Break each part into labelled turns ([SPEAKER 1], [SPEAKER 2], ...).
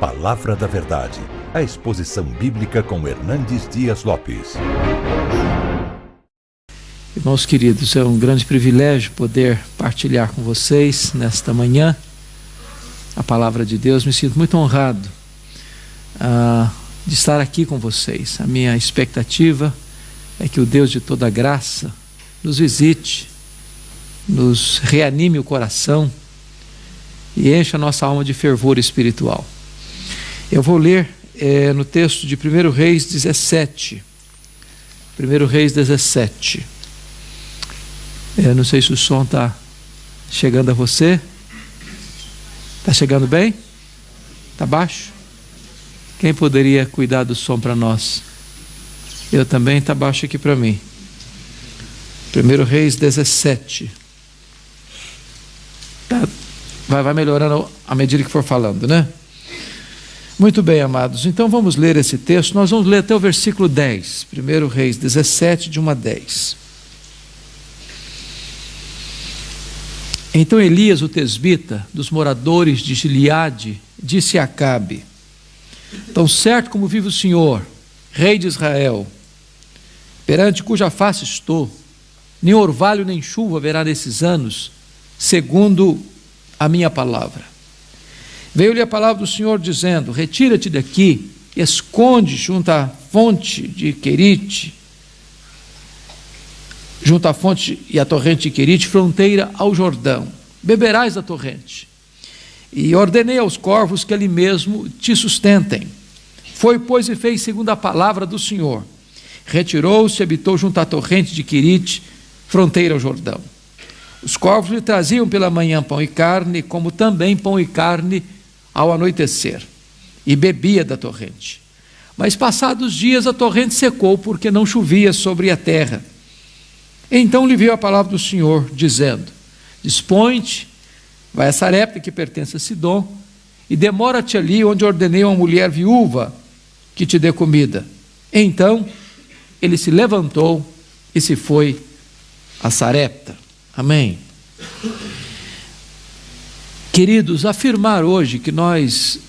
[SPEAKER 1] Palavra da Verdade, a exposição bíblica com Hernandes Dias Lopes.
[SPEAKER 2] Irmãos queridos, é um grande privilégio poder partilhar com vocês nesta manhã a palavra de Deus. Me sinto muito honrado uh, de estar aqui com vocês. A minha expectativa é que o Deus de toda graça nos visite, nos reanime o coração e encha a nossa alma de fervor espiritual. Eu vou ler é, no texto de 1 Reis 17. 1 Reis 17. É, não sei se o som está chegando a você. Está chegando bem? Está baixo? Quem poderia cuidar do som para nós? Eu também, está baixo aqui para mim. 1 Reis 17. Tá, vai, vai melhorando à medida que for falando, né? Muito bem, amados. Então vamos ler esse texto. Nós vamos ler até o versículo 10. 1 Reis 17, de 1 a 10. Então Elias, o tesbita, dos moradores de Gileade, disse a Acabe: Tão certo como vive o Senhor, rei de Israel, perante cuja face estou, nem orvalho nem chuva haverá nesses anos, segundo a minha palavra. Veio-lhe a palavra do Senhor dizendo: Retira-te daqui, esconde junto à fonte de Querite, junto à fonte e à torrente de Querite, fronteira ao Jordão. Beberás da torrente. E ordenei aos corvos que ali mesmo te sustentem. Foi, pois, e fez segundo a palavra do Senhor. Retirou-se e habitou junto à torrente de Quirite, fronteira ao Jordão. Os corvos lhe traziam pela manhã pão e carne, como também pão e carne ao anoitecer, e bebia da torrente. Mas passados dias a torrente secou, porque não chovia sobre a terra. Então lhe veio a palavra do Senhor, dizendo: Dispõe-te, vai a Sarepta, que pertence a Sidom, e demora-te ali onde ordenei a uma mulher viúva que te dê comida. Então ele se levantou e se foi a Sarepta. Amém. Queridos, afirmar hoje que nós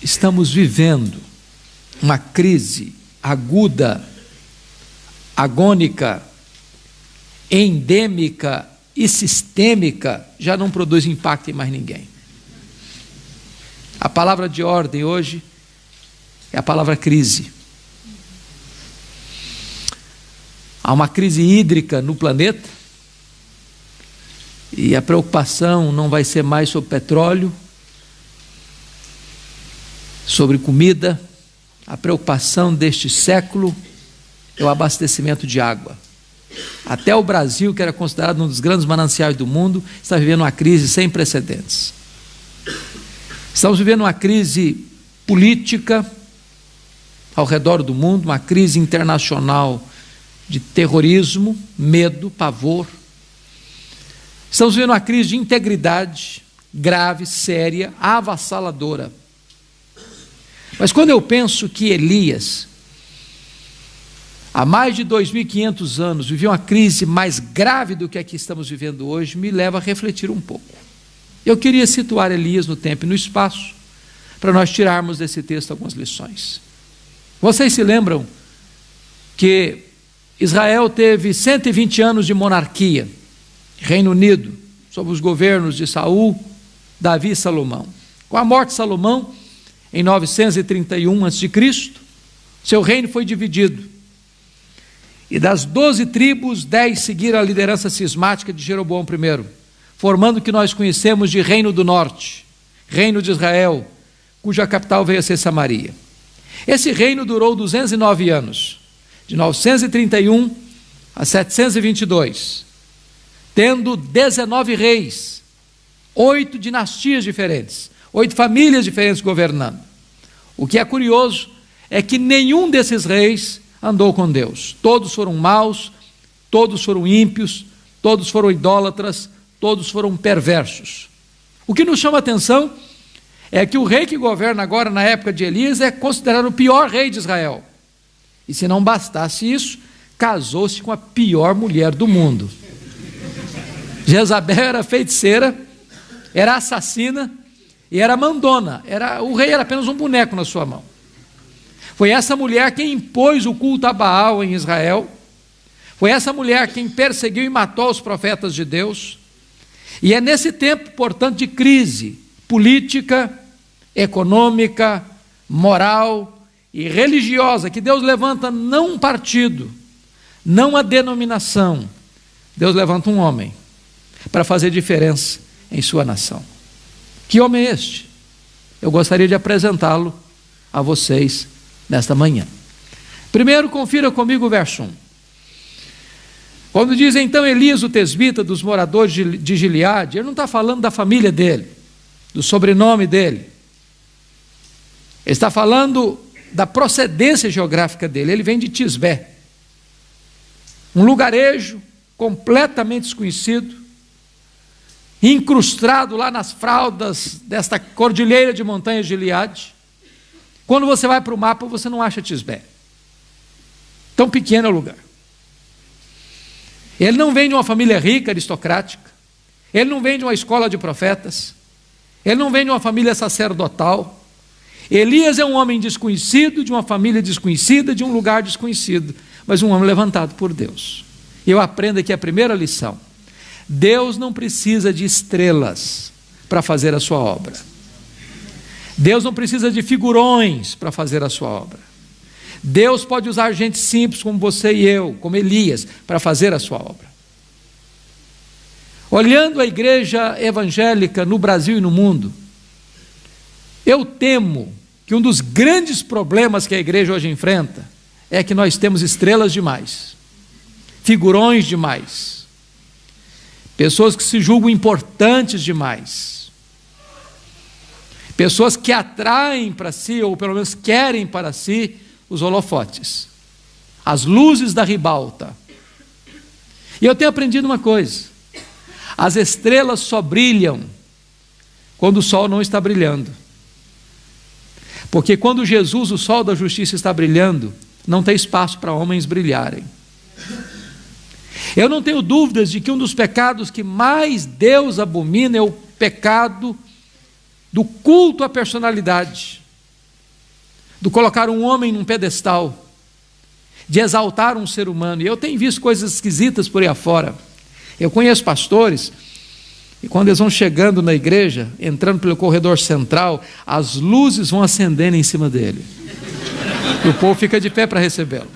[SPEAKER 2] estamos vivendo uma crise aguda, agônica, endêmica e sistêmica já não produz impacto em mais ninguém. A palavra de ordem hoje é a palavra crise. Há uma crise hídrica no planeta, e a preocupação não vai ser mais sobre petróleo, sobre comida. A preocupação deste século é o abastecimento de água. Até o Brasil, que era considerado um dos grandes mananciais do mundo, está vivendo uma crise sem precedentes. Estamos vivendo uma crise política ao redor do mundo, uma crise internacional de terrorismo, medo, pavor. Estamos vivendo uma crise de integridade grave, séria, avassaladora. Mas quando eu penso que Elias, há mais de 2.500 anos, viveu uma crise mais grave do que a que estamos vivendo hoje, me leva a refletir um pouco. Eu queria situar Elias no tempo e no espaço, para nós tirarmos desse texto algumas lições. Vocês se lembram que Israel teve 120 anos de monarquia. Reino Unido, sob os governos de Saul, Davi e Salomão. Com a morte de Salomão, em 931 a.C., seu reino foi dividido. E das doze tribos, dez seguiram a liderança cismática de Jeroboão I, formando o que nós conhecemos de Reino do Norte, Reino de Israel, cuja capital veio a ser Samaria. Esse reino durou 209 anos, de 931 a 722 tendo 19 reis, oito dinastias diferentes, oito famílias diferentes governando. O que é curioso é que nenhum desses reis andou com Deus. Todos foram maus, todos foram ímpios, todos foram idólatras, todos foram perversos. O que nos chama a atenção é que o rei que governa agora na época de Elias é considerado o pior rei de Israel. E se não bastasse isso, casou-se com a pior mulher do mundo. Jezabel era feiticeira, era assassina e era mandona, era, o rei era apenas um boneco na sua mão. Foi essa mulher quem impôs o culto a Baal em Israel, foi essa mulher quem perseguiu e matou os profetas de Deus. E é nesse tempo, portanto, de crise política, econômica, moral e religiosa que Deus levanta não um partido, não a denominação. Deus levanta um homem para fazer diferença em sua nação. Que homem é este? Eu gostaria de apresentá-lo a vocês nesta manhã. Primeiro, confira comigo o verso 1. Quando diz então Elias, o tesbita, dos moradores de Gileade, ele não está falando da família dele, do sobrenome dele. Ele está falando da procedência geográfica dele. Ele vem de Tisbé, um lugarejo completamente desconhecido, incrustado lá nas fraldas desta cordilheira de montanhas de Gileade. Quando você vai para o mapa, você não acha Tisbé. Tão pequeno é o lugar. Ele não vem de uma família rica, aristocrática. Ele não vem de uma escola de profetas. Ele não vem de uma família sacerdotal. Elias é um homem desconhecido, de uma família desconhecida, de um lugar desconhecido, mas um homem levantado por Deus. Eu aprendo aqui a primeira lição: Deus não precisa de estrelas para fazer a sua obra. Deus não precisa de figurões para fazer a sua obra. Deus pode usar gente simples como você e eu, como Elias, para fazer a sua obra. Olhando a igreja evangélica no Brasil e no mundo, eu temo que um dos grandes problemas que a igreja hoje enfrenta é que nós temos estrelas demais, figurões demais, pessoas que se julgam importantes demais, pessoas que atraem para si, ou pelo menos querem para si, os holofotes, as luzes da ribalta. E eu tenho aprendido uma coisa: as estrelas só brilham quando o sol não está brilhando. Porque quando Jesus, o sol da justiça, está brilhando, não tem espaço para homens brilharem. Eu não tenho dúvidas de que um dos pecados que mais Deus abomina é o pecado do culto à personalidade do colocar um homem num pedestal, de exaltar um ser humano. E eu tenho visto coisas esquisitas por aí afora. Eu conheço pastores, e quando eles vão chegando na igreja, entrando pelo corredor central, as luzes vão acendendo em cima dele. E o povo fica de pé para recebê-lo.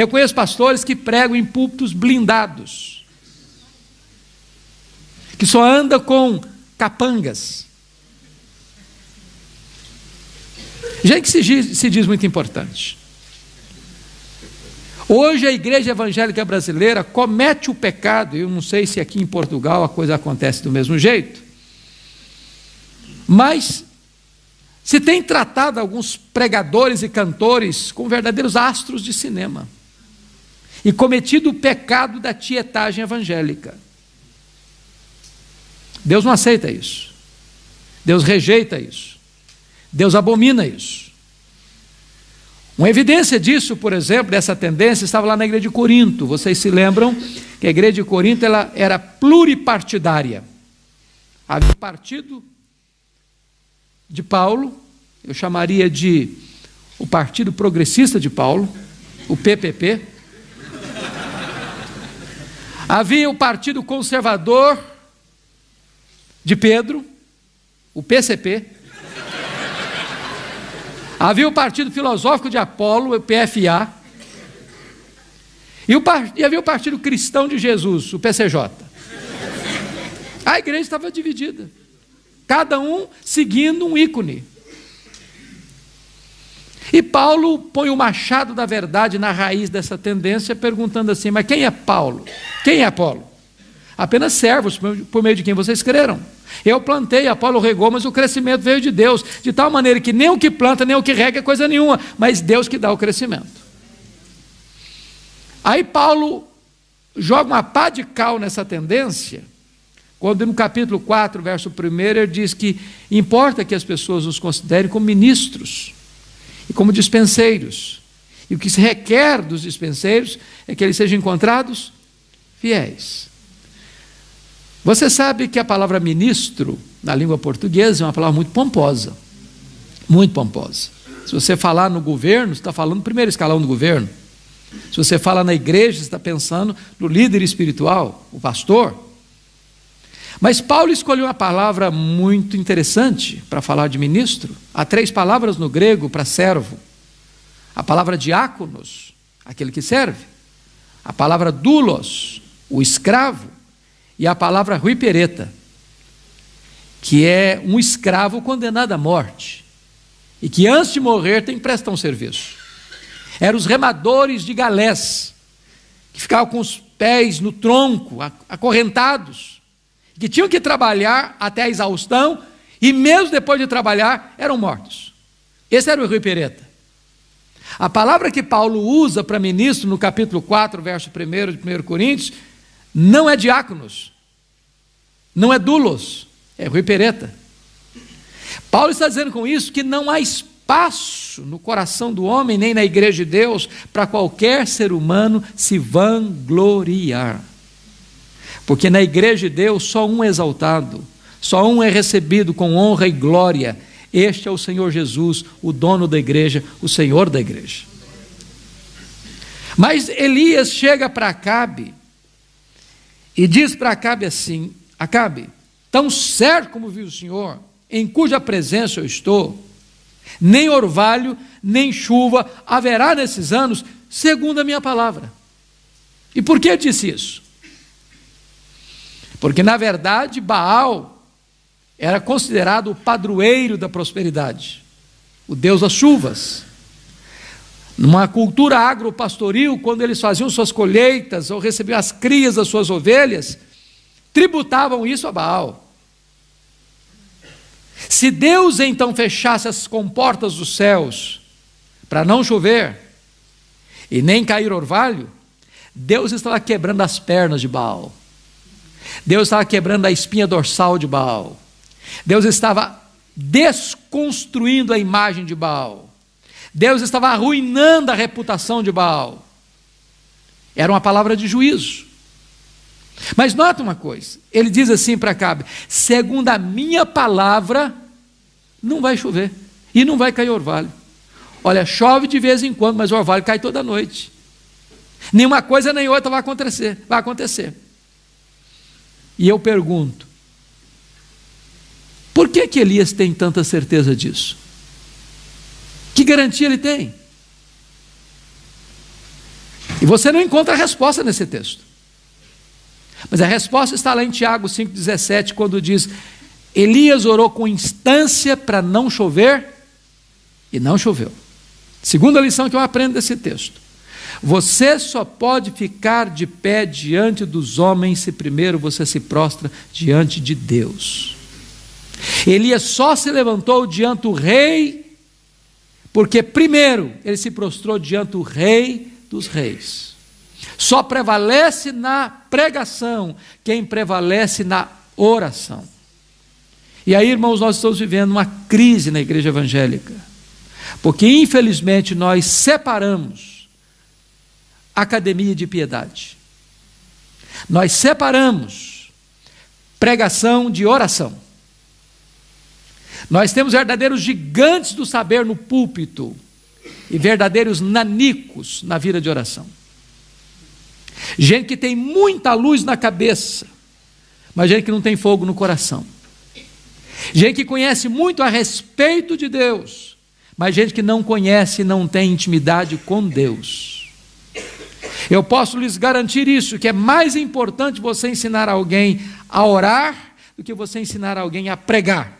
[SPEAKER 2] Eu conheço pastores que pregam em púlpitos blindados, que só anda com capangas, Gente que se diz, se diz muito importante. Hoje a igreja evangélica brasileira comete o pecado, eu não sei se aqui em Portugal a coisa acontece do mesmo jeito, mas se tem tratado alguns pregadores e cantores como verdadeiros astros de cinema e cometido o pecado da tietagem evangélica. Deus não aceita isso. Deus rejeita isso. Deus abomina isso. Uma evidência disso, por exemplo, dessa tendência, estava lá na igreja de Corinto. Vocês se lembram que a igreja de Corinto ela era pluripartidária. Havia o partido de Paulo, eu chamaria de o Partido Progressista de Paulo, o PPP. Havia o Partido Conservador de Pedro, o PCP. Havia o Partido Filosófico de Apolo, o PFA, e, o, e havia o Partido Cristão de Jesus, o PCJ. A igreja estava dividida, cada um seguindo um ícone. E Paulo põe o machado da verdade na raiz dessa tendência, perguntando assim: mas quem é Paulo? Quem é Apolo? Apenas servos por meio de quem vocês creram. Eu plantei, Apolo regou, mas o crescimento veio de Deus, de tal maneira que nem o que planta, nem o que rega é coisa nenhuma, mas Deus que dá o crescimento. Aí Paulo joga uma pá de cal nessa tendência, quando no capítulo 4, verso 1, ele diz que importa que as pessoas os considerem como ministros e como dispenseiros. E o que se requer dos dispenseiros é que eles sejam encontrados fiéis. Você sabe que a palavra ministro na língua portuguesa, é uma palavra muito pomposa. Muito pomposa. Se você falar no governo, você está falando no primeiro escalão do governo. Se você fala na igreja, você está pensando no líder espiritual, o pastor. Mas Paulo escolheu uma palavra muito interessante para falar de ministro. Há três palavras no grego para servo: a palavra diáconos, aquele que serve, a palavra doulos, o escravo, e a palavra ruipereta, que é um escravo condenado à morte. E que antes de morrer tem que prestar um serviço. Eram os remadores de galés, que ficavam com os pés no tronco, acorrentados, que tinham que trabalhar até a exaustão e, mesmo depois de trabalhar, eram mortos. Esse era o Rui Pereta. A palavra que Paulo usa para ministro no capítulo 4, verso 1 de 1 Coríntios, não é diáconos, não é dulos, é Rui Pereta. Paulo está dizendo com isso que não há espaço no coração do homem, nem na igreja de Deus, para qualquer ser humano se vangloriar. Porque na igreja de Deus só um é exaltado, só um é recebido com honra e glória. Este é o Senhor Jesus, o dono da igreja, o Senhor da igreja. Mas Elias chega para Acabe e diz para Acabe assim: Acabe, tão certo como viu o Senhor, em cuja presença eu estou, nem orvalho, nem chuva haverá nesses anos, segundo a minha palavra. E por que disse isso? Porque, na verdade, Baal era considerado o padroeiro da prosperidade, o deus das chuvas. Numa cultura agropastoril, quando eles faziam suas colheitas ou recebiam as crias das suas ovelhas, tributavam isso a Baal. Se Deus então fechasse as comportas dos céus para não chover e nem cair orvalho, Deus estava quebrando as pernas de Baal. Deus estava quebrando a espinha dorsal de Baal. Deus estava desconstruindo a imagem de Baal. Deus estava arruinando a reputação de Baal. Era uma palavra de juízo. Mas nota uma coisa: ele diz assim para Cabe: segundo a minha palavra, não vai chover e não vai cair orvalho. Olha, chove de vez em quando, mas o orvalho cai toda noite. Nenhuma coisa nem outra vai acontecer, vai acontecer. E eu pergunto: por que que Elias tem tanta certeza disso? Que garantia ele tem? E você não encontra a resposta nesse texto. Mas a resposta está lá em Tiago 5,17, quando diz: Elias orou com instância para não chover, e não choveu. Segunda lição que eu aprendo desse texto. Você só pode ficar de pé diante dos homens se primeiro você se prostra diante de Deus. Elias só se levantou diante do rei, porque primeiro ele se prostrou diante do rei dos reis. Só prevalece na pregação quem prevalece na oração. E aí, irmãos, nós estamos vivendo uma crise na igreja evangélica, porque infelizmente nós separamos academia de piedade, nós separamos pregação de oração. Nós temos verdadeiros gigantes do saber no púlpito e verdadeiros nanicos na vida de oração. Gente que tem muita luz na cabeça, mas gente que não tem fogo no coração. Gente que conhece muito a respeito de Deus, mas gente que não conhece e não tem intimidade com Deus. Eu posso lhes garantir isso, que é mais importante você ensinar alguém a orar do que você ensinar alguém a pregar.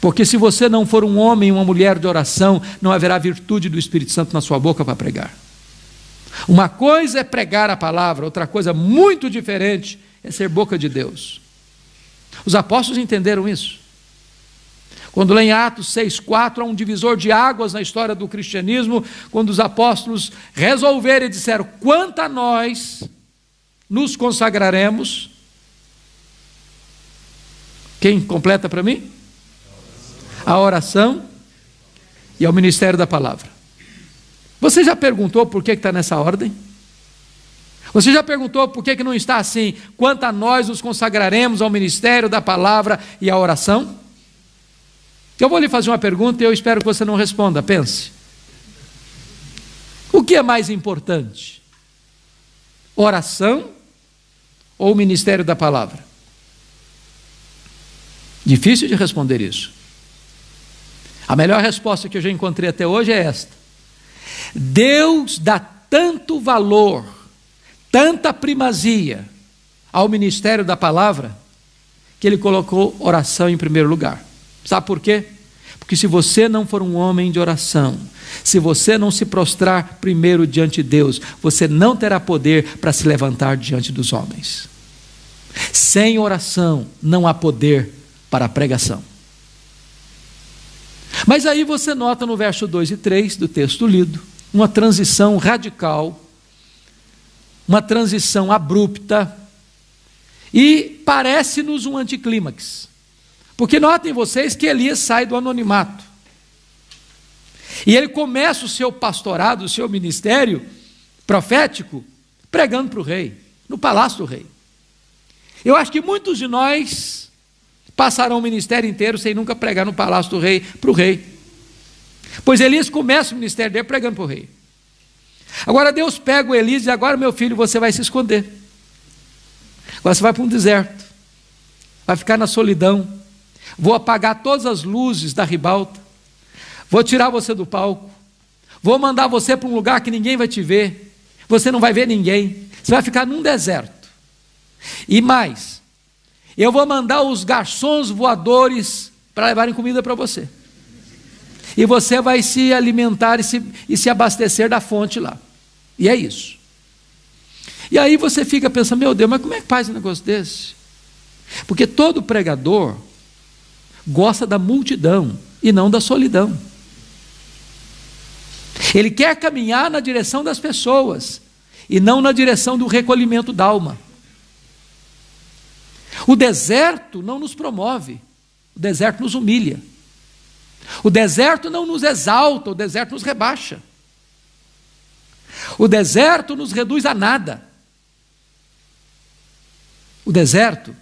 [SPEAKER 2] Porque se você não for um homem, uma mulher de oração, não haverá virtude do Espírito Santo na sua boca para pregar. Uma coisa é pregar a palavra, outra coisa muito diferente é ser boca de Deus. Os apóstolos entenderam isso. Quando lê em Atos 6,4, há um divisor de águas na história do cristianismo, quando os apóstolos resolveram e disseram: quanto a nós nos consagraremos. Quem completa para mim? à oração e ao ministério da palavra. Você já perguntou por que está nessa ordem? Você já perguntou por que, que não está assim? Quanto a nós nos consagraremos ao ministério da palavra e à oração? Eu vou lhe fazer uma pergunta e eu espero que você não responda. Pense. O que é mais importante? Oração ou ministério da palavra? Difícil de responder isso. A melhor resposta que eu já encontrei até hoje é esta: Deus dá tanto valor, tanta primazia ao ministério da palavra, que ele colocou oração em primeiro lugar. Sabe por quê? Porque se você não for um homem de oração, se você não se prostrar primeiro diante de Deus, você não terá poder para se levantar diante dos homens. Sem oração não há poder para a pregação. Mas aí você nota no verso 2 e 3 do texto lido uma transição radical, uma transição abrupta, e parece-nos um anticlímax. Porque notem vocês que Elias sai do anonimato. E ele começa o seu pastorado, o seu ministério profético, pregando para o rei, no palácio do rei. Eu acho que muitos de nós passarão o ministério inteiro sem nunca pregar no palácio do rei para o rei. Pois Elias começa o ministério dele pregando para o rei. Agora Deus pega o Elias e agora, meu filho, você vai se esconder. Agora você vai para um deserto, vai ficar na solidão. Vou apagar todas as luzes da ribalta, vou tirar você do palco, vou mandar você para um lugar que ninguém vai te ver, você não vai ver ninguém, você vai ficar num deserto. E mais, eu vou mandar os garçons voadores para levarem comida para você. E você vai se alimentar e se, e se abastecer da fonte lá. E é isso. E aí você fica pensando, meu Deus, mas como é que faz um negócio desse? Porque todo pregador gosta da multidão e não da solidão. Ele quer caminhar na direção das pessoas e não na direção do recolhimento da alma. O deserto não nos promove, o deserto nos humilha. O deserto não nos exalta, o deserto nos rebaixa. O deserto nos reduz a nada. O deserto,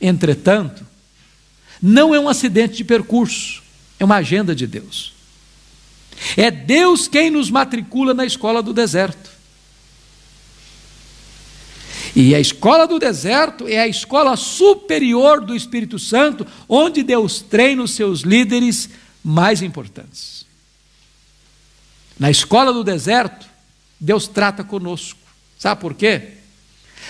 [SPEAKER 2] entretanto, não é um acidente de percurso, é uma agenda de Deus. É Deus quem nos matricula na escola do deserto. E a escola do deserto é a escola superior do Espírito Santo, onde Deus treina os seus líderes mais importantes. Na escola do deserto, Deus trata conosco. Sabe por quê?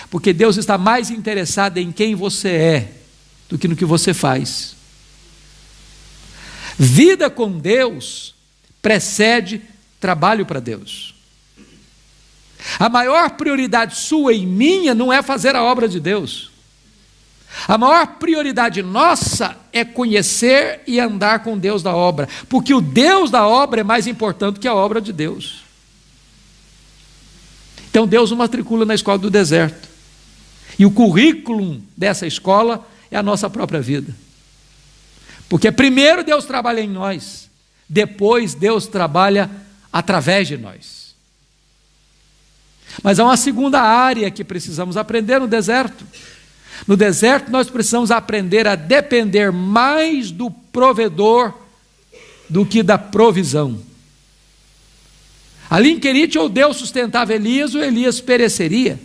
[SPEAKER 2] Porque Deus está mais interessado em quem você é do que no que você faz. Vida com Deus precede trabalho para Deus. A maior prioridade sua e minha não é fazer a obra de Deus. A maior prioridade nossa é conhecer e andar com Deus da obra, porque o Deus da obra é mais importante que a obra de Deus. Então Deus o matricula na escola do deserto. E o currículo dessa escola é a nossa própria vida. Porque primeiro Deus trabalha em nós, depois Deus trabalha através de nós. Mas há uma segunda área que precisamos aprender no deserto. No deserto, nós precisamos aprender a depender mais do provedor do que da provisão. Ali em Querite, ou Deus sustentava Elias, ou Elias pereceria.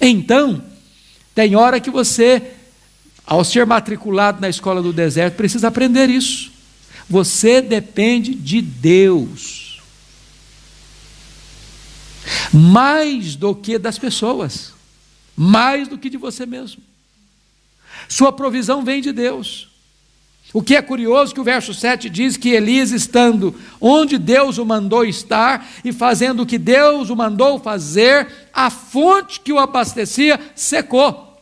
[SPEAKER 2] Então, tem hora que você, ao ser matriculado na escola do deserto, precisa aprender isso. Você depende de Deus mais do que das pessoas, mais do que de você mesmo. Sua provisão vem de Deus. O que é curioso que o verso 7 diz que Elias, estando onde Deus o mandou estar e fazendo o que Deus o mandou fazer, a fonte que o abastecia secou.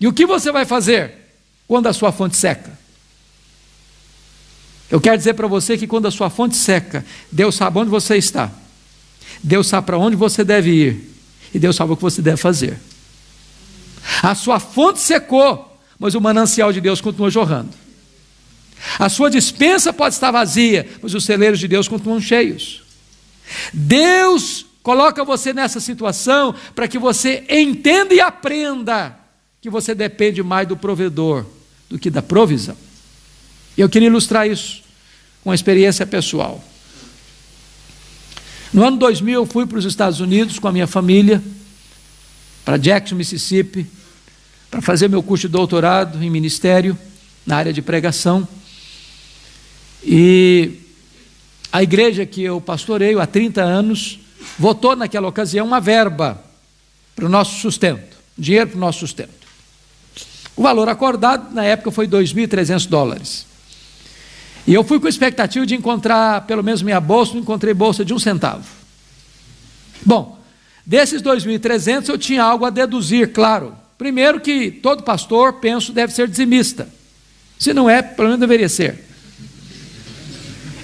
[SPEAKER 2] E o que você vai fazer quando a sua fonte seca? Eu quero dizer para você que quando a sua fonte seca, Deus sabe onde você está. Deus sabe para onde você deve ir. E Deus sabe o que você deve fazer. A sua fonte secou, mas o manancial de Deus continua jorrando. A sua dispensa pode estar vazia, mas os celeiros de Deus continuam cheios. Deus coloca você nessa situação para que você entenda e aprenda que você depende mais do provedor do que da provisão. Eu queria ilustrar isso com uma experiência pessoal. No ano 2000, eu fui para os Estados Unidos com a minha família, para Jackson, Mississippi, para fazer meu curso de doutorado em ministério, na área de pregação. E a igreja que eu pastoreio há 30 anos votou naquela ocasião uma verba para o nosso sustento, dinheiro para o nosso sustento. O valor acordado na época foi 2.300 dólares. E eu fui com expectativa de encontrar pelo menos minha bolsa, não encontrei bolsa de um centavo. Bom, desses 2.300 eu tinha algo a deduzir, claro. Primeiro que todo pastor, penso, deve ser dizimista. Se não é, pelo menos deveria ser.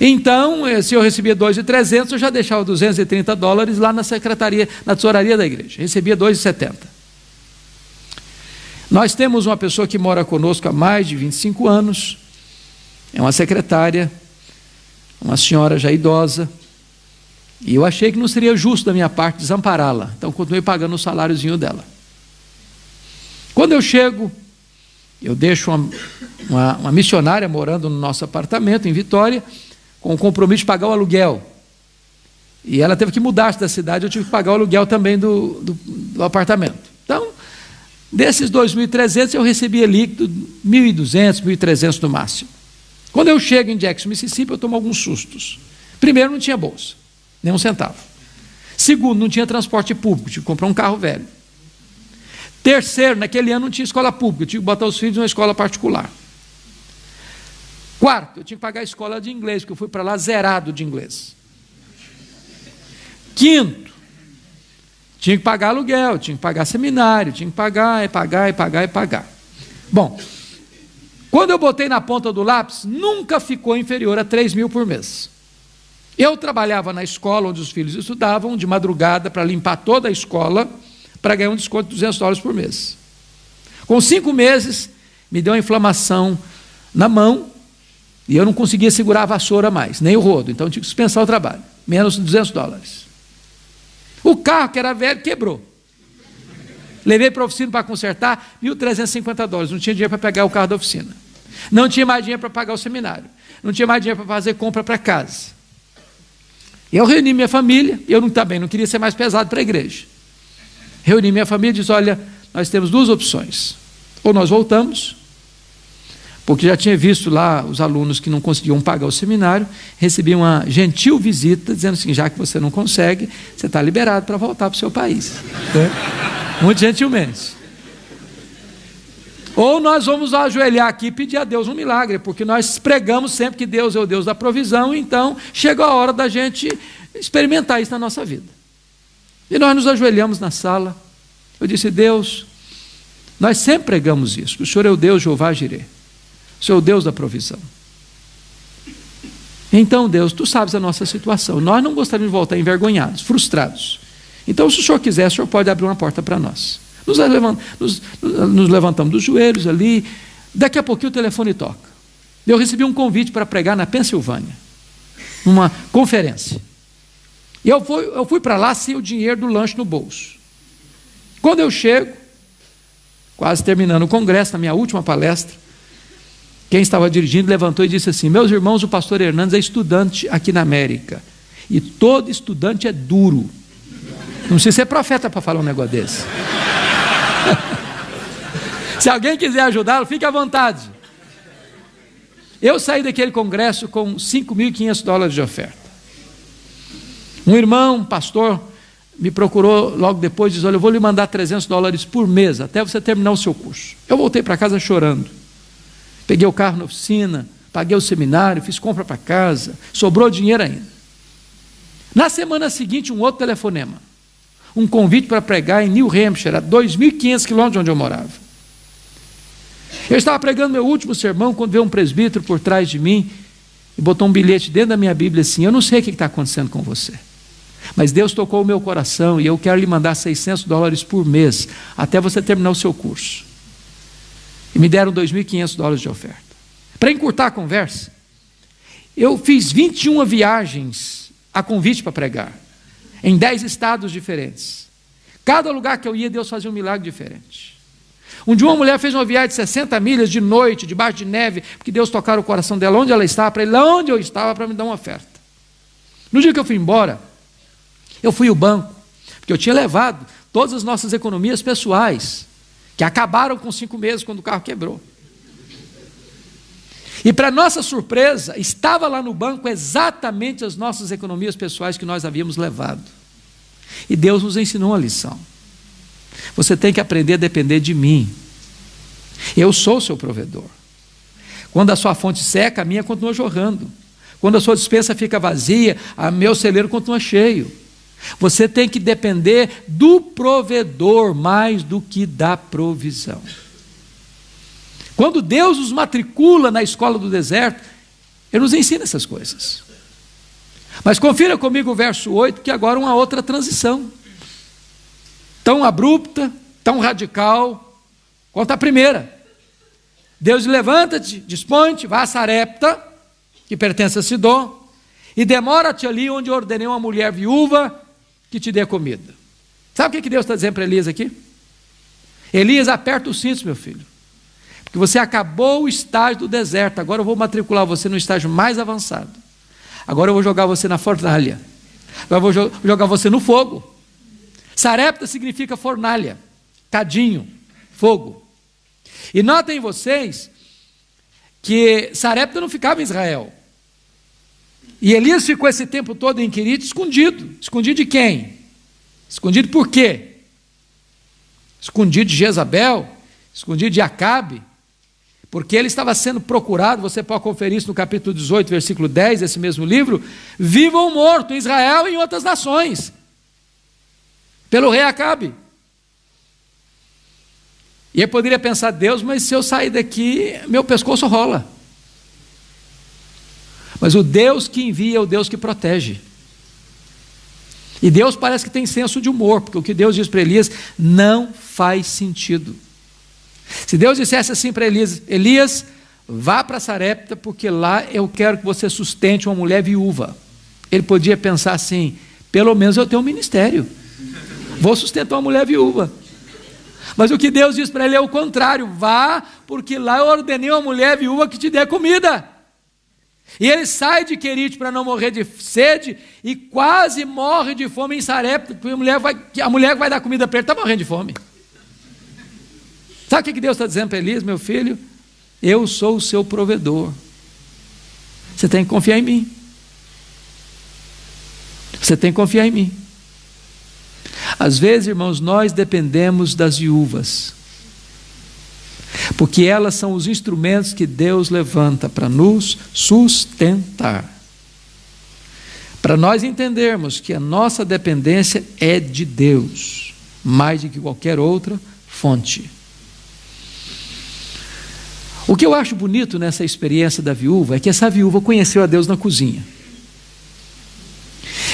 [SPEAKER 2] Então, eh, se eu recebia 2.300, eu já deixava 230 dólares lá na secretaria, na tesouraria da igreja. Recebia 2,70. Nós temos uma pessoa que mora conosco há mais de 25 anos, é uma secretária, uma senhora já idosa, e eu achei que não seria justo da minha parte desampará-la, então continuei pagando o saláriozinho dela. Quando eu chego, eu deixo uma, uma, uma missionária morando no nosso apartamento em Vitória, com o compromisso de pagar o aluguel. E ela teve que mudar-se da cidade, eu tive que pagar o aluguel também do, do, do apartamento. Então, desses 2.300, eu recebia líquido 1.200, 1.300 no máximo. Quando eu chego em Jackson, Mississippi, eu tomo alguns sustos. Primeiro, não tinha bolsa, nem um centavo. Segundo, não tinha transporte público, tive que comprar um carro velho. Terceiro, naquele ano não tinha escola pública, tive que botar os filhos numa escola particular. Quarto, eu tinha que pagar a escola de inglês, porque eu fui para lá zerado de inglês. Quinto, tinha que pagar aluguel, tinha que pagar seminário, tinha que pagar, e pagar, e pagar, e pagar. Bom, quando eu botei na ponta do lápis, nunca ficou inferior a 3 mil por mês. Eu trabalhava na escola onde os filhos estudavam, de madrugada, para limpar toda a escola, para ganhar um desconto de 200 dólares por mês. Com cinco meses, me deu uma inflamação na mão, e eu não conseguia segurar a vassoura mais, nem o rodo, então tive que dispensar o trabalho. Menos de 200 dólares. O carro, que era velho, quebrou. Levei para a oficina para consertar, 1.350 dólares. Não tinha dinheiro para pegar o carro da oficina. Não tinha mais dinheiro para pagar o seminário. Não tinha mais dinheiro para fazer compra para casa. Eu reuni minha família, eu não, também não queria ser mais pesado para a igreja. Reuni minha família e disse: Olha, nós temos duas opções. Ou nós voltamos, porque já tinha visto lá os alunos que não conseguiam pagar o seminário, recebi uma gentil visita dizendo assim: já que você não consegue, você está liberado para voltar para o seu país. É. Muito gentilmente. Ou nós vamos ajoelhar aqui e pedir a Deus um milagre, porque nós pregamos sempre que Deus é o Deus da provisão, então chegou a hora da gente experimentar isso na nossa vida. E nós nos ajoelhamos na sala. Eu disse: Deus, nós sempre pregamos isso, o Senhor é o Deus Jeová Jireh. Senhor Deus da provisão. Então, Deus, tu sabes a nossa situação. Nós não gostaríamos de voltar envergonhados, frustrados. Então, se o Senhor quiser, o Senhor pode abrir uma porta para nós. Nos, nos, nos levantamos dos joelhos ali. Daqui a pouquinho o telefone toca. Eu recebi um convite para pregar na Pensilvânia, numa conferência. E eu fui, eu fui para lá sem o dinheiro do lanche no bolso. Quando eu chego, quase terminando o congresso, na minha última palestra, quem estava dirigindo levantou e disse assim: Meus irmãos, o pastor Hernandes é estudante aqui na América. E todo estudante é duro. Não precisa ser profeta para falar um negócio desse. Se alguém quiser ajudá-lo, fique à vontade. Eu saí daquele congresso com 5.500 dólares de oferta. Um irmão, um pastor, me procurou logo depois e disse: Olha, eu vou lhe mandar 300 dólares por mês até você terminar o seu curso. Eu voltei para casa chorando. Peguei o carro na oficina, paguei o seminário, fiz compra para casa, sobrou dinheiro ainda. Na semana seguinte, um outro telefonema. Um convite para pregar em New Hampshire, a 2.500 quilômetros de onde eu morava. Eu estava pregando meu último sermão quando veio um presbítero por trás de mim e botou um bilhete dentro da minha Bíblia assim: Eu não sei o que está acontecendo com você, mas Deus tocou o meu coração e eu quero lhe mandar 600 dólares por mês até você terminar o seu curso. E me deram 2.500 dólares de oferta. Para encurtar a conversa, eu fiz 21 viagens a convite para pregar. em dez estados diferentes. Cada lugar que eu ia, Deus fazia um milagre diferente. Um dia uma mulher fez uma viagem de 60 milhas de noite, debaixo de neve, porque Deus tocara o coração dela onde ela estava, para ir lá onde eu estava, para me dar uma oferta. No dia que eu fui embora, eu fui ao banco, porque eu tinha levado todas as nossas economias pessoais, que acabaram com cinco meses quando o carro quebrou. E para nossa surpresa, estava lá no banco exatamente as nossas economias pessoais que nós havíamos levado. E Deus nos ensinou uma lição. Você tem que aprender a depender de mim. Eu sou seu provedor. Quando a sua fonte seca, a minha continua jorrando. Quando a sua dispensa fica vazia, a meu celeiro continua cheio. Você tem que depender do provedor mais do que da provisão. Quando Deus nos matricula na escola do deserto, Ele nos ensina essas coisas. Mas confira comigo o verso 8, que agora uma outra transição. Tão abrupta, tão radical, quanto a primeira. Deus levanta-te, dispõe-te, vá a Sarepta, que pertence a Sidom, e demora-te ali onde ordenei uma mulher viúva que te dê comida. Sabe o que Deus está dizendo para Elias aqui? Elias, aperta o cinto, meu filho. Porque você acabou o estágio do deserto, agora eu vou matricular você no estágio mais avançado. Agora eu vou jogar você na fornalha. Agora eu vou jogar você no fogo. Sarepta significa fornalha, cadinho, fogo. E notem vocês que Sarepta não ficava em Israel. E Elias ficou esse tempo todo em Quirite escondido. Escondido de quem? Escondido por quê? Escondido de Jezabel, escondido de Acabe, porque ele estava sendo procurado, você pode conferir isso no capítulo 18, versículo 10 desse mesmo livro, vivo ou morto em Israel e em outras nações, pelo rei Acabe. E ele poderia pensar, Deus, mas se eu sair daqui, meu pescoço rola. Mas o Deus que envia é o Deus que protege. E Deus parece que tem senso de humor, porque o que Deus diz para Elias não faz sentido. Se Deus dissesse assim para Elias: Elias, vá para Sarepta, porque lá eu quero que você sustente uma mulher viúva. Ele podia pensar assim: pelo menos eu tenho um ministério, vou sustentar uma mulher viúva. Mas o que Deus diz para ele é o contrário: vá, porque lá eu ordenei uma mulher viúva que te dê comida. E ele sai de Querite para não morrer de sede e quase morre de fome em Sarepta, porque a mulher vai, a mulher vai dar comida para ele está morrendo de fome. Sabe o que Deus está dizendo para Elias, meu filho? Eu sou o seu provedor. Você tem que confiar em mim. Você tem que confiar em mim. Às vezes, irmãos, nós dependemos das viúvas, porque elas são os instrumentos que Deus levanta para nos sustentar. Para nós entendermos que a nossa dependência é de Deus, mais do que qualquer outra fonte. O que eu acho bonito nessa experiência da viúva é que essa viúva conheceu a Deus na cozinha.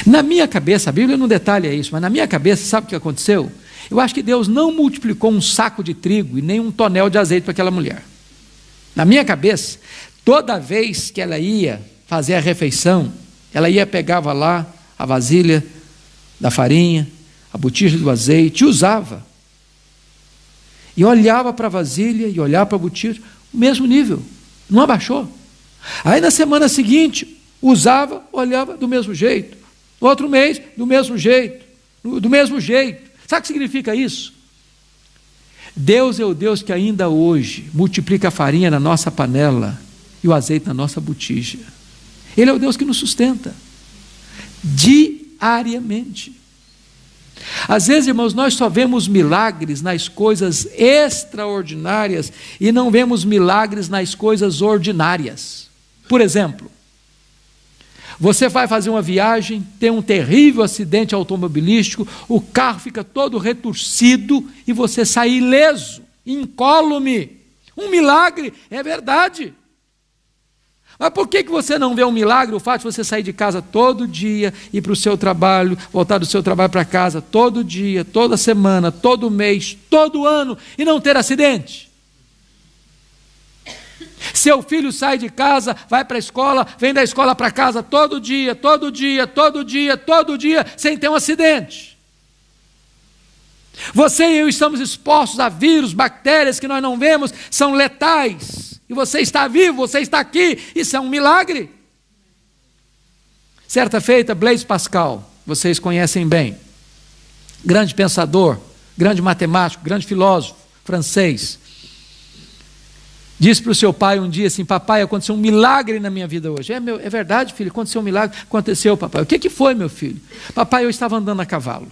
[SPEAKER 2] Na minha cabeça, a Bíblia não detalha isso, mas na minha cabeça, sabe o que aconteceu? Eu acho que Deus não multiplicou um saco de trigo e nem um tonel de azeite para aquela mulher. Na minha cabeça, toda vez que ela ia fazer a refeição, ela ia pegava lá a vasilha da farinha, a botija do azeite e usava. E olhava para a vasilha e olhava para a botija, o mesmo nível, não abaixou. Aí na semana seguinte, usava, olhava do mesmo jeito. No outro mês, do mesmo jeito. Do mesmo jeito. Sabe o que significa isso? Deus é o Deus que ainda hoje multiplica a farinha na nossa panela e o azeite na nossa botija. Ele é o Deus que nos sustenta diariamente. Às vezes, irmãos, nós só vemos milagres nas coisas extraordinárias e não vemos milagres nas coisas ordinárias. Por exemplo, você vai fazer uma viagem, tem um terrível acidente automobilístico, o carro fica todo retorcido e você sai ileso, incólume. Um milagre, é verdade. Mas por que, que você não vê um milagre, o fato de você sair de casa todo dia, ir para o seu trabalho, voltar do seu trabalho para casa todo dia, toda semana, todo mês, todo ano e não ter acidente? Seu filho sai de casa, vai para a escola, vem da escola para casa todo dia, todo dia, todo dia, todo dia, sem ter um acidente. Você e eu estamos expostos a vírus, bactérias que nós não vemos, são letais. E você está vivo, você está aqui, isso é um milagre. Certa feita, Blaise Pascal, vocês conhecem bem, grande pensador, grande matemático, grande filósofo francês, disse para o seu pai um dia assim: Papai, aconteceu um milagre na minha vida hoje. É, meu, é verdade, filho, aconteceu um milagre. Aconteceu, papai. O que, que foi, meu filho? Papai, eu estava andando a cavalo.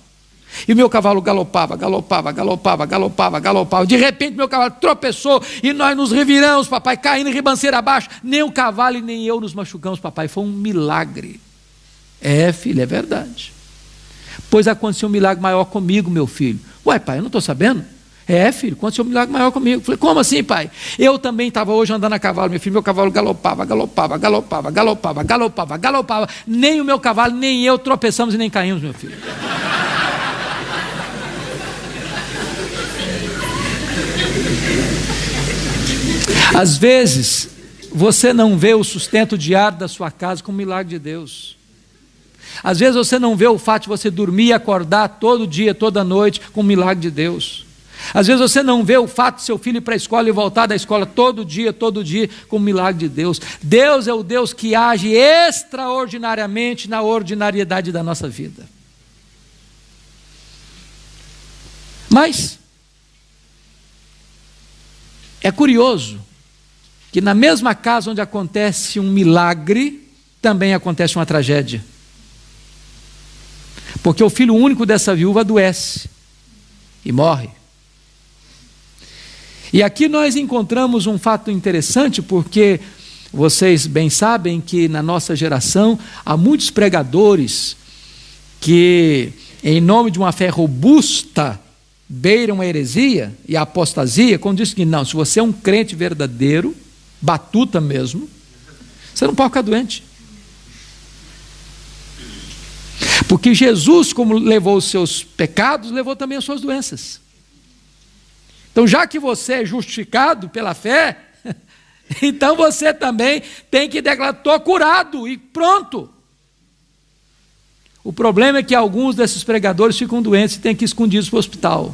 [SPEAKER 2] E o meu cavalo galopava, galopava, galopava, galopava, galopava. De repente, meu cavalo tropeçou e nós nos reviramos, papai, caindo em ribanceira abaixo. Nem o cavalo e nem eu nos machucamos, papai. Foi um milagre. É, filho, é verdade. Pois aconteceu um milagre maior comigo, meu filho. Ué, pai, eu não estou sabendo? É, filho, aconteceu um milagre maior comigo. Falei, como assim, pai? Eu também estava hoje andando a cavalo, meu filho. Meu cavalo galopava, galopava, galopava, galopava, galopava, galopava. Nem o meu cavalo, nem eu tropeçamos e nem caímos, meu filho. Às vezes, você não vê o sustento diário da sua casa como um milagre de Deus. Às vezes você não vê o fato de você dormir e acordar todo dia, toda noite, com um milagre de Deus. Às vezes você não vê o fato de seu filho ir para a escola e voltar da escola todo dia, todo dia, com um milagre de Deus. Deus é o Deus que age extraordinariamente na ordinariedade da nossa vida. Mas, é curioso que na mesma casa onde acontece um milagre, também acontece uma tragédia. Porque o filho único dessa viúva adoece e morre. E aqui nós encontramos um fato interessante, porque vocês bem sabem que na nossa geração há muitos pregadores que, em nome de uma fé robusta, beiram a heresia e a apostasia, quando diz que não, se você é um crente verdadeiro, batuta mesmo, você não pode ficar doente. Porque Jesus, como levou os seus pecados, levou também as suas doenças. Então, já que você é justificado pela fé, então você também tem que declarar: estou curado e pronto. O problema é que alguns desses pregadores ficam doentes e têm que escondidos para o hospital.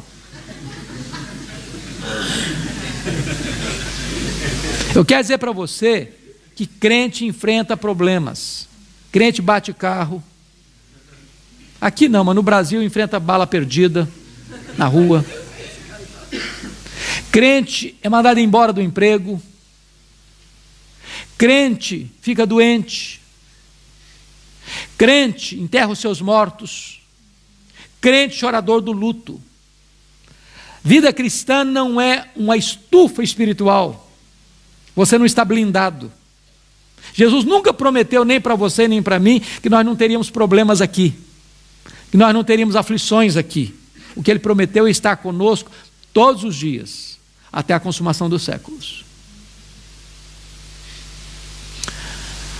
[SPEAKER 2] Eu quero dizer para você que crente enfrenta problemas. Crente bate carro. Aqui não, mas no Brasil enfrenta bala perdida na rua. Crente é mandado embora do emprego. Crente fica doente. Crente enterra os seus mortos. Crente chorador do luto. Vida cristã não é uma estufa espiritual. Você não está blindado. Jesus nunca prometeu nem para você nem para mim que nós não teríamos problemas aqui, que nós não teríamos aflições aqui. O que ele prometeu é estar conosco todos os dias, até a consumação dos séculos.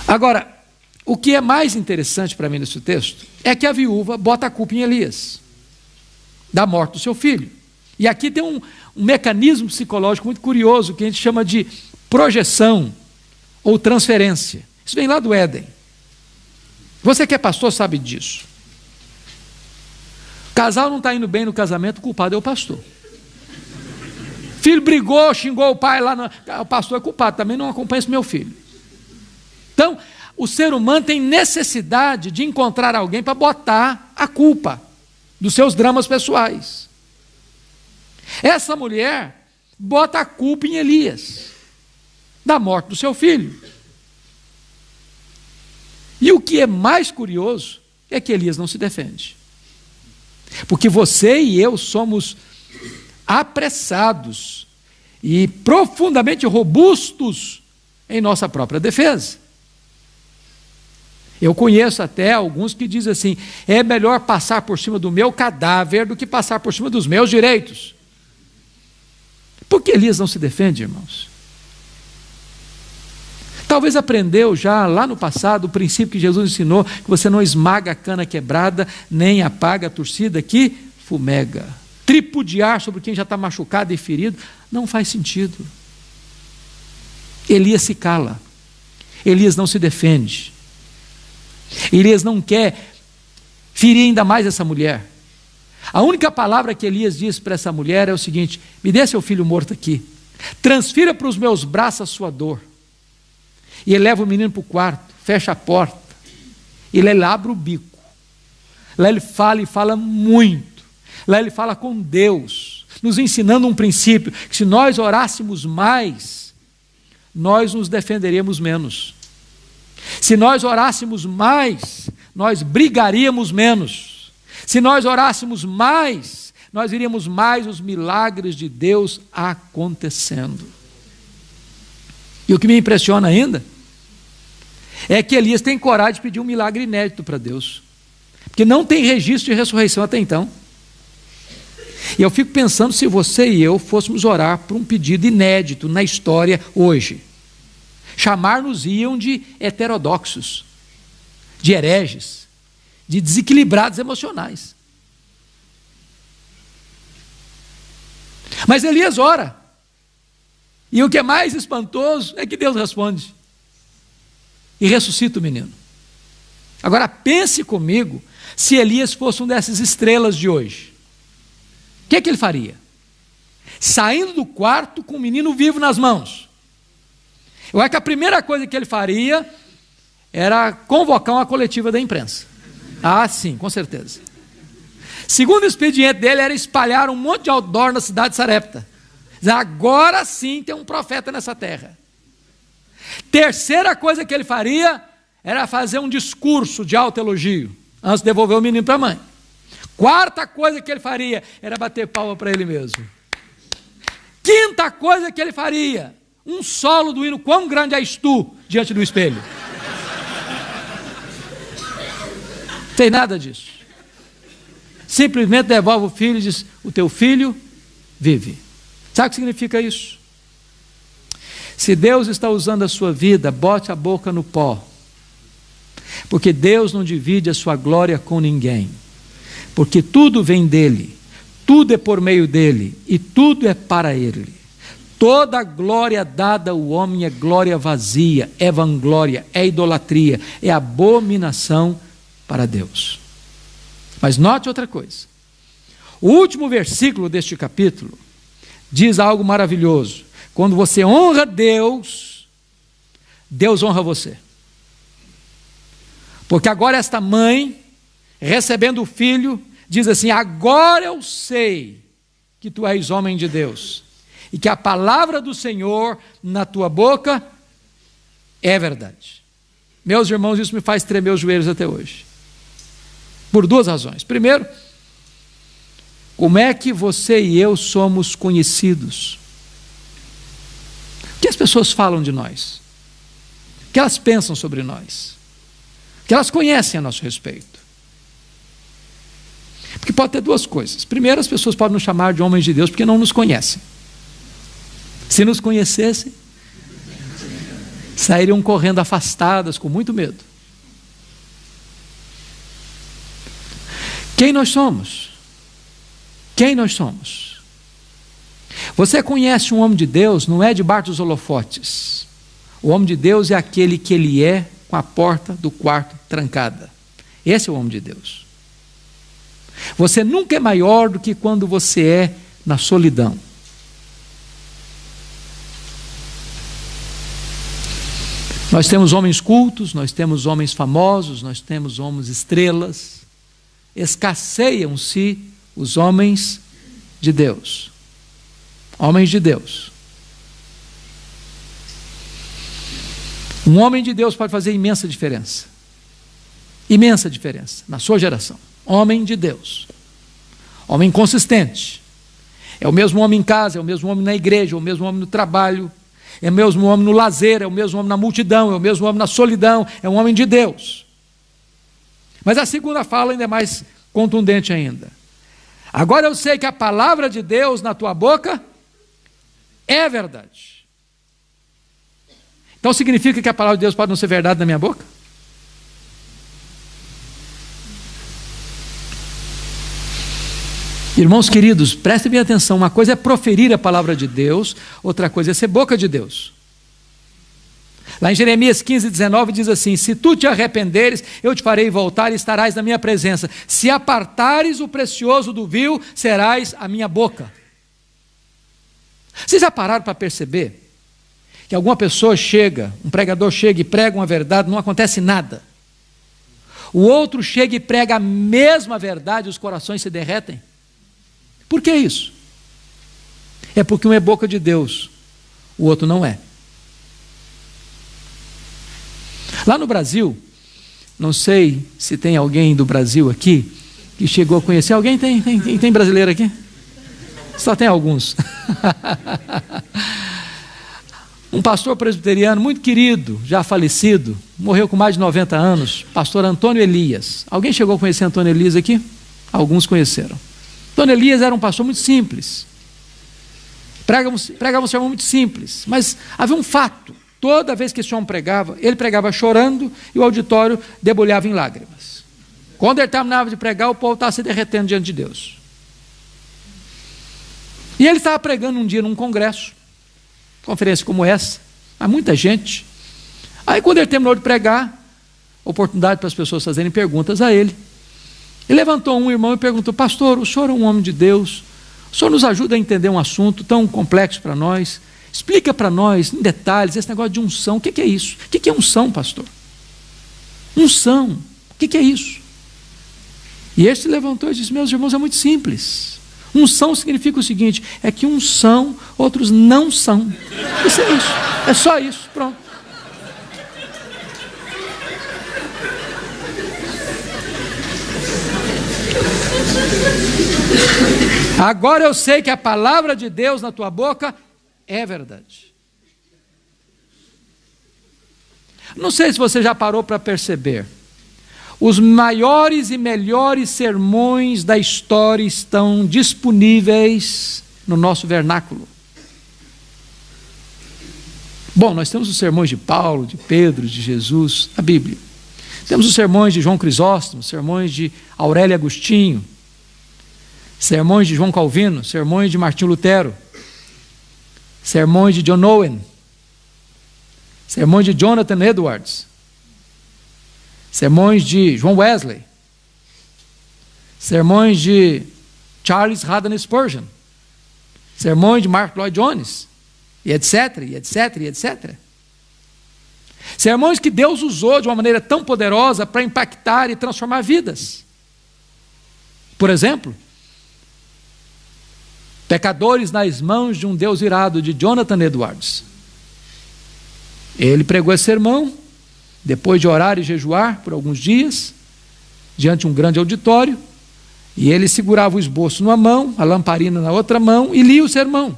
[SPEAKER 2] Agora, o que é mais interessante para mim nesse texto é que a viúva bota a culpa em Elias, da morte do seu filho. E aqui tem um, um mecanismo psicológico muito curioso que a gente chama de projeção ou transferência. Isso vem lá do Éden. Você que é pastor sabe disso. Casal não está indo bem no casamento, o culpado é o pastor. Filho brigou, xingou o pai lá, no... o pastor é culpado, também não acompanha esse meu filho. Então, o ser humano tem necessidade de encontrar alguém para botar a culpa dos seus dramas pessoais. Essa mulher bota a culpa em Elias, da morte do seu filho. E o que é mais curioso é que Elias não se defende. Porque você e eu somos apressados e profundamente robustos em nossa própria defesa. Eu conheço até alguns que dizem assim: é melhor passar por cima do meu cadáver do que passar por cima dos meus direitos. Por que Elias não se defende, irmãos? Talvez aprendeu já lá no passado o princípio que Jesus ensinou: que você não esmaga a cana quebrada, nem apaga a torcida que fumega. Tripudiar sobre quem já está machucado e ferido não faz sentido. Elias se cala. Elias não se defende. Elias não quer ferir ainda mais essa mulher. A única palavra que Elias diz para essa mulher é o seguinte: me dê seu filho morto aqui, transfira para os meus braços a sua dor. E ele leva o menino para o quarto, fecha a porta, e ele abre o bico. Lá ele fala e fala muito. Lá ele fala com Deus, nos ensinando um princípio: que se nós orássemos mais, nós nos defenderíamos menos. Se nós orássemos mais, nós brigaríamos menos. Se nós orássemos mais, nós iríamos mais os milagres de Deus acontecendo. E o que me impressiona ainda é que Elias tem coragem de pedir um milagre inédito para Deus, porque não tem registro de ressurreição até então. E eu fico pensando se você e eu fôssemos orar por um pedido inédito na história hoje. Chamar-nos iam de heterodoxos, de hereges, de desequilibrados emocionais. Mas Elias ora. E o que é mais espantoso é que Deus responde. E ressuscita o menino. Agora pense comigo se Elias fosse um dessas estrelas de hoje. O que, que ele faria? Saindo do quarto com o menino vivo nas mãos. Eu acho que a primeira coisa que ele faria era convocar uma coletiva da imprensa. Ah, sim, com certeza. Segundo o expediente dele era espalhar um monte de outdoor na cidade de Sarepta. Agora sim tem um profeta nessa terra. Terceira coisa que ele faria era fazer um discurso de alto elogio antes de devolver o menino para a mãe. Quarta coisa que ele faria era bater palma para ele mesmo. Quinta coisa que ele faria um solo do hino Quão grande és tu diante do espelho. Tem nada disso. Simplesmente devolve o filho e diz: O teu filho vive. Sabe o que significa isso? Se Deus está usando a sua vida, bote a boca no pó. Porque Deus não divide a sua glória com ninguém. Porque tudo vem dele, tudo é por meio dele e tudo é para ele. Toda glória dada ao homem é glória vazia, é vanglória, é idolatria, é abominação para Deus. Mas note outra coisa. O último versículo deste capítulo diz algo maravilhoso. Quando você honra Deus, Deus honra você. Porque agora esta mãe, recebendo o filho, diz assim: Agora eu sei que tu és homem de Deus e que a palavra do Senhor na tua boca é verdade. Meus irmãos, isso me faz tremer os joelhos até hoje. Por duas razões. Primeiro, como é que você e eu somos conhecidos? O que as pessoas falam de nós? O que elas pensam sobre nós? O que elas conhecem a nosso respeito? Porque pode ter duas coisas. Primeiro, as pessoas podem nos chamar de homens de Deus porque não nos conhecem. Se nos conhecessem, sairiam correndo afastadas, com muito medo. Quem nós somos? Quem nós somos? Você conhece um homem de Deus, não é debaixo dos holofotes. O homem de Deus é aquele que ele é com a porta do quarto trancada. Esse é o homem de Deus. Você nunca é maior do que quando você é na solidão. Nós temos homens cultos, nós temos homens famosos, nós temos homens estrelas. Escasseiam-se os homens de Deus. Homens de Deus. Um homem de Deus pode fazer imensa diferença. Imensa diferença na sua geração. Homem de Deus. Homem consistente. É o mesmo homem em casa, é o mesmo homem na igreja, é o mesmo homem no trabalho, é o mesmo homem no lazer, é o mesmo homem na multidão, é o mesmo homem na solidão, é um homem de Deus. Mas a segunda fala ainda é mais contundente ainda. Agora eu sei que a palavra de Deus na tua boca é verdade. Então significa que a palavra de Deus pode não ser verdade na minha boca? Irmãos queridos, prestem bem atenção: uma coisa é proferir a palavra de Deus, outra coisa é ser boca de Deus. Lá em Jeremias 15, 19 diz assim: Se tu te arrependeres, eu te farei voltar e estarás na minha presença. Se apartares o precioso do vil, serás a minha boca. Vocês já pararam para perceber que alguma pessoa chega, um pregador chega e prega uma verdade, não acontece nada. O outro chega e prega a mesma verdade, os corações se derretem. Por que isso? É porque um é boca de Deus, o outro não é. Lá no Brasil, não sei se tem alguém do Brasil aqui que chegou a conhecer. Alguém tem? Tem, tem brasileiro aqui? Só tem alguns. um pastor presbiteriano muito querido, já falecido, morreu com mais de 90 anos, pastor Antônio Elias. Alguém chegou a conhecer Antônio Elias aqui? Alguns conheceram. Antônio Elias era um pastor muito simples. Pregava, pregava um sermão muito simples, mas havia um fato. Toda vez que esse homem pregava, ele pregava chorando e o auditório debulhava em lágrimas. Quando ele terminava de pregar, o povo estava se derretendo diante de Deus. E ele estava pregando um dia num congresso, conferência como essa, há muita gente. Aí, quando ele terminou de pregar, oportunidade para as pessoas fazerem perguntas a ele. Ele levantou um irmão e perguntou: Pastor, o senhor é um homem de Deus, o senhor nos ajuda a entender um assunto tão complexo para nós. Explica para nós, em detalhes, esse negócio de unção. O que é isso? O que é unção, pastor? Unção. O que é isso? E este levantou e disse: Meus irmãos, é muito simples. Unção significa o seguinte: é que uns são, outros não são. Isso é isso. É só isso. Pronto. Agora eu sei que a palavra de Deus na tua boca é verdade. Não sei se você já parou para perceber. Os maiores e melhores sermões da história estão disponíveis no nosso vernáculo. Bom, nós temos os sermões de Paulo, de Pedro, de Jesus, a Bíblia. Temos os sermões de João Crisóstomo, sermões de Aurélio Agostinho, sermões de João Calvino, sermões de Martinho Lutero, sermões de John Owen, sermões de Jonathan Edwards, sermões de João Wesley, sermões de Charles Haddon Spurgeon, sermões de Mark Lloyd Jones, e etc, e etc, e etc. Sermões que Deus usou de uma maneira tão poderosa para impactar e transformar vidas. Por exemplo, Pecadores nas mãos de um Deus irado, de Jonathan Edwards. Ele pregou esse sermão, depois de orar e jejuar por alguns dias, diante de um grande auditório, e ele segurava o esboço numa mão, a lamparina na outra mão, e lia o sermão.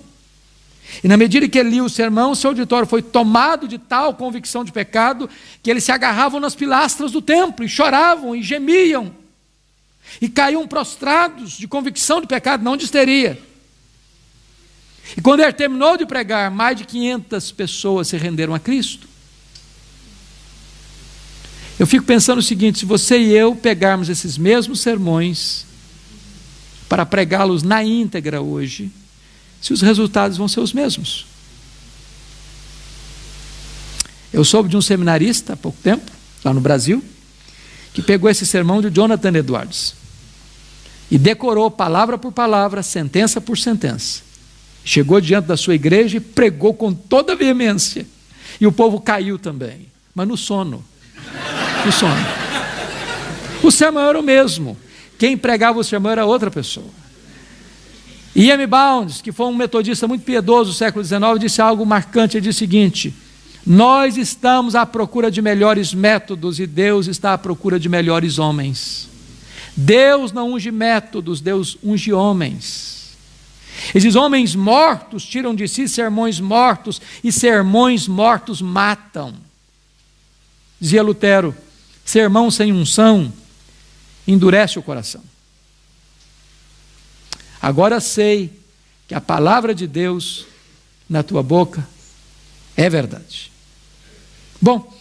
[SPEAKER 2] E na medida que ele lia o sermão, seu auditório foi tomado de tal convicção de pecado que eles se agarravam nas pilastras do templo e choravam e gemiam. E caíam prostrados de convicção de pecado, não de histeria. E quando ele terminou de pregar, mais de 500 pessoas se renderam a Cristo. Eu fico pensando o seguinte: se você e eu pegarmos esses mesmos sermões para pregá-los na íntegra hoje, se os resultados vão ser os mesmos. Eu soube de um seminarista há pouco tempo, lá no Brasil, que pegou esse sermão de Jonathan Edwards e decorou palavra por palavra, sentença por sentença chegou diante da sua igreja e pregou com toda veemência. E o povo caiu também, mas no sono. No sono. O sermão era o mesmo. Quem pregava o sermão era outra pessoa. Ian Bounds, que foi um metodista muito piedoso do século XIX, disse algo marcante. Ele disse o seguinte: Nós estamos à procura de melhores métodos e Deus está à procura de melhores homens. Deus não unge métodos, Deus unge homens. Esses homens mortos tiram de si sermões mortos, e sermões mortos matam. Dizia Lutero: sermão sem unção endurece o coração. Agora sei que a palavra de Deus na tua boca é verdade. Bom,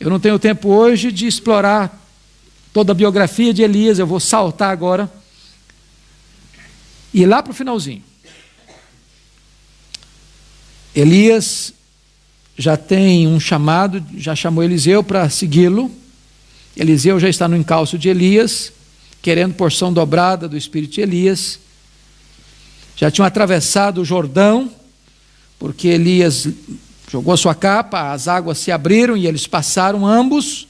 [SPEAKER 2] eu não tenho tempo hoje de explorar toda a biografia de Elias, eu vou saltar agora e lá para o finalzinho, Elias já tem um chamado, já chamou Eliseu para segui-lo. Eliseu já está no encalço de Elias, querendo porção dobrada do espírito de Elias. Já tinham atravessado o Jordão, porque Elias jogou sua capa, as águas se abriram e eles passaram ambos,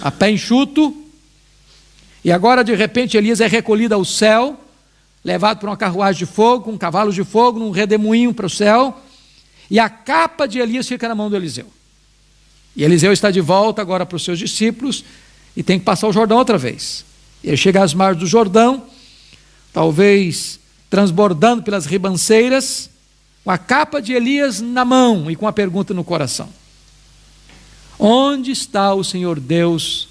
[SPEAKER 2] a pé enxuto. E agora, de repente, Elias é recolhido ao céu, levado por uma carruagem de fogo, com cavalos de fogo, num redemoinho para o céu. E a capa de Elias fica na mão do Eliseu. E Eliseu está de volta agora para os seus discípulos e tem que passar o Jordão outra vez. Ele chega às margens do Jordão, talvez transbordando pelas ribanceiras, com a capa de Elias na mão e com a pergunta no coração: Onde está o Senhor Deus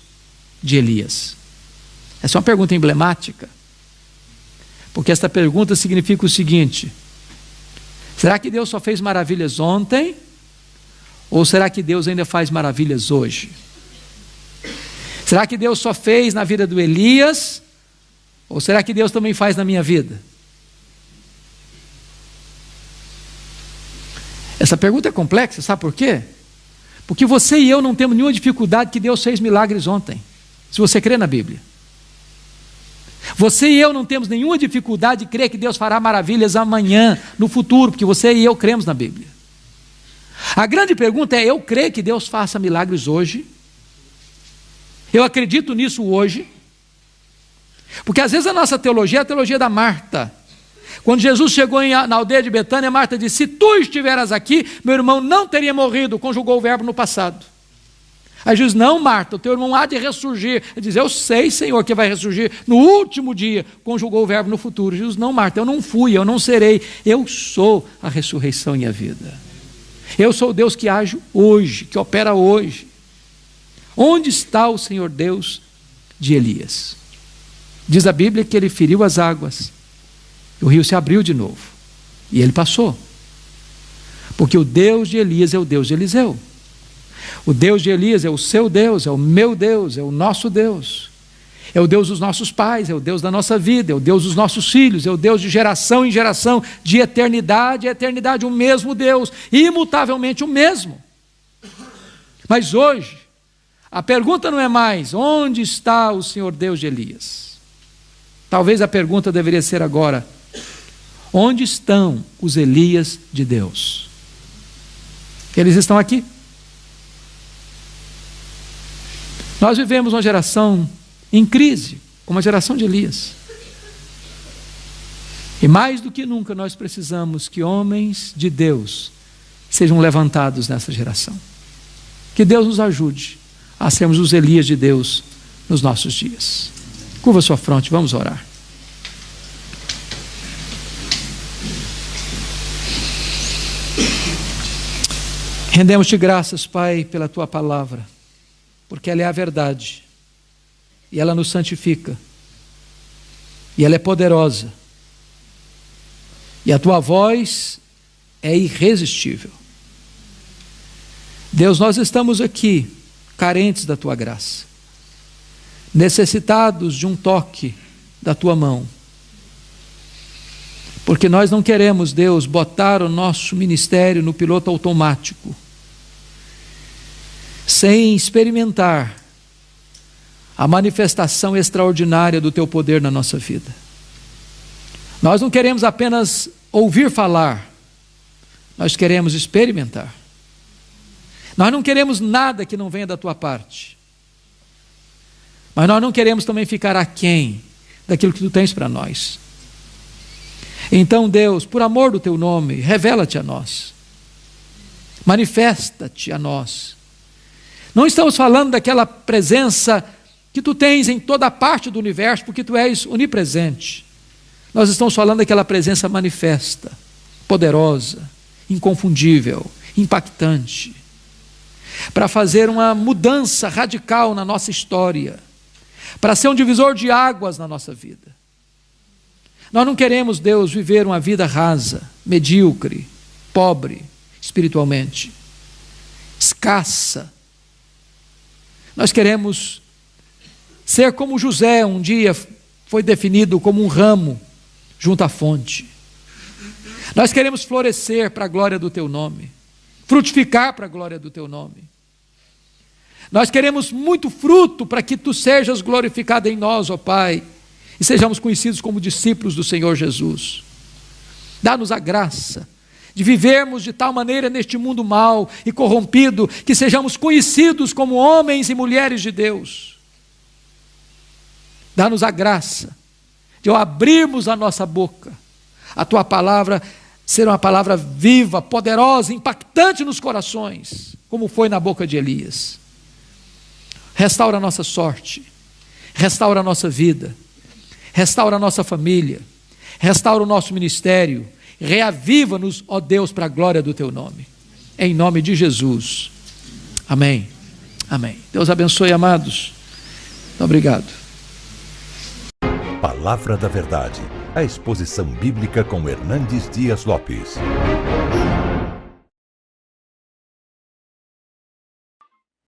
[SPEAKER 2] de Elias? Essa é uma pergunta emblemática, porque esta pergunta significa o seguinte: Será que Deus só fez maravilhas ontem? Ou será que Deus ainda faz maravilhas hoje? Será que Deus só fez na vida do Elias? Ou será que Deus também faz na minha vida? Essa pergunta é complexa, sabe por quê? Porque você e eu não temos nenhuma dificuldade que Deus fez milagres ontem, se você crê na Bíblia. Você e eu não temos nenhuma dificuldade de crer que Deus fará maravilhas amanhã, no futuro, porque você e eu cremos na Bíblia. A grande pergunta é: eu creio que Deus faça milagres hoje? Eu acredito nisso hoje? Porque às vezes a nossa teologia é a teologia da Marta. Quando Jesus chegou na aldeia de Betânia, Marta disse: Se tu estiveras aqui, meu irmão não teria morrido. Conjugou o verbo no passado. Aí Jesus, não, Marta, o teu irmão há de ressurgir. Ele diz, eu sei, Senhor, que vai ressurgir no último dia. Conjugou o verbo no futuro. Jesus, não, Marta, eu não fui, eu não serei. Eu sou a ressurreição e a vida. Eu sou o Deus que age hoje, que opera hoje. Onde está o Senhor Deus de Elias? Diz a Bíblia que ele feriu as águas. O rio se abriu de novo. E ele passou. Porque o Deus de Elias é o Deus de Eliseu. O Deus de Elias é o seu Deus, é o meu Deus, é o nosso Deus. É o Deus dos nossos pais, é o Deus da nossa vida, é o Deus dos nossos filhos, é o Deus de geração em geração, de eternidade em eternidade, o mesmo Deus, imutavelmente o mesmo. Mas hoje, a pergunta não é mais: onde está o Senhor Deus de Elias? Talvez a pergunta deveria ser agora: onde estão os Elias de Deus? Eles estão aqui. Nós vivemos uma geração em crise, como a geração de Elias. E mais do que nunca nós precisamos que homens de Deus sejam levantados nessa geração. Que Deus nos ajude a sermos os Elias de Deus nos nossos dias. Curva sua fronte, vamos orar. Rendemos-te graças, Pai, pela tua palavra porque ela é a verdade, e ela nos santifica, e ela é poderosa, e a tua voz é irresistível. Deus, nós estamos aqui carentes da tua graça, necessitados de um toque da tua mão. Porque nós não queremos, Deus, botar o nosso ministério no piloto automático sem experimentar a manifestação extraordinária do teu poder na nossa vida. Nós não queremos apenas ouvir falar, nós queremos experimentar. Nós não queremos nada que não venha da tua parte. Mas nós não queremos também ficar aquém daquilo que tu tens para nós. Então, Deus, por amor do teu nome, revela-te a nós. Manifesta-te a nós não estamos falando daquela presença que tu tens em toda parte do universo, porque tu és onipresente. Nós estamos falando daquela presença manifesta, poderosa, inconfundível, impactante, para fazer uma mudança radical na nossa história, para ser um divisor de águas na nossa vida. Nós não queremos, Deus, viver uma vida rasa, medíocre, pobre espiritualmente, escassa, nós queremos ser como José, um dia foi definido como um ramo junto à fonte. Nós queremos florescer para a glória do teu nome. frutificar para a glória do teu nome. Nós queremos muito fruto para que tu sejas glorificado em nós, ó Pai, e sejamos conhecidos como discípulos do Senhor Jesus. Dá-nos a graça de vivermos de tal maneira neste mundo mau e corrompido que sejamos conhecidos como homens e mulheres de Deus. Dá-nos a graça de ao abrirmos a nossa boca, a tua palavra ser uma palavra viva, poderosa, impactante nos corações, como foi na boca de Elias. Restaura a nossa sorte, restaura a nossa vida, restaura a nossa família, restaura o nosso ministério, reaviva-nos, ó Deus, para a glória do teu nome. Em nome de Jesus. Amém. Amém. Deus abençoe, amados. Obrigado.
[SPEAKER 1] Palavra da Verdade. A exposição bíblica com Hernandes Dias Lopes.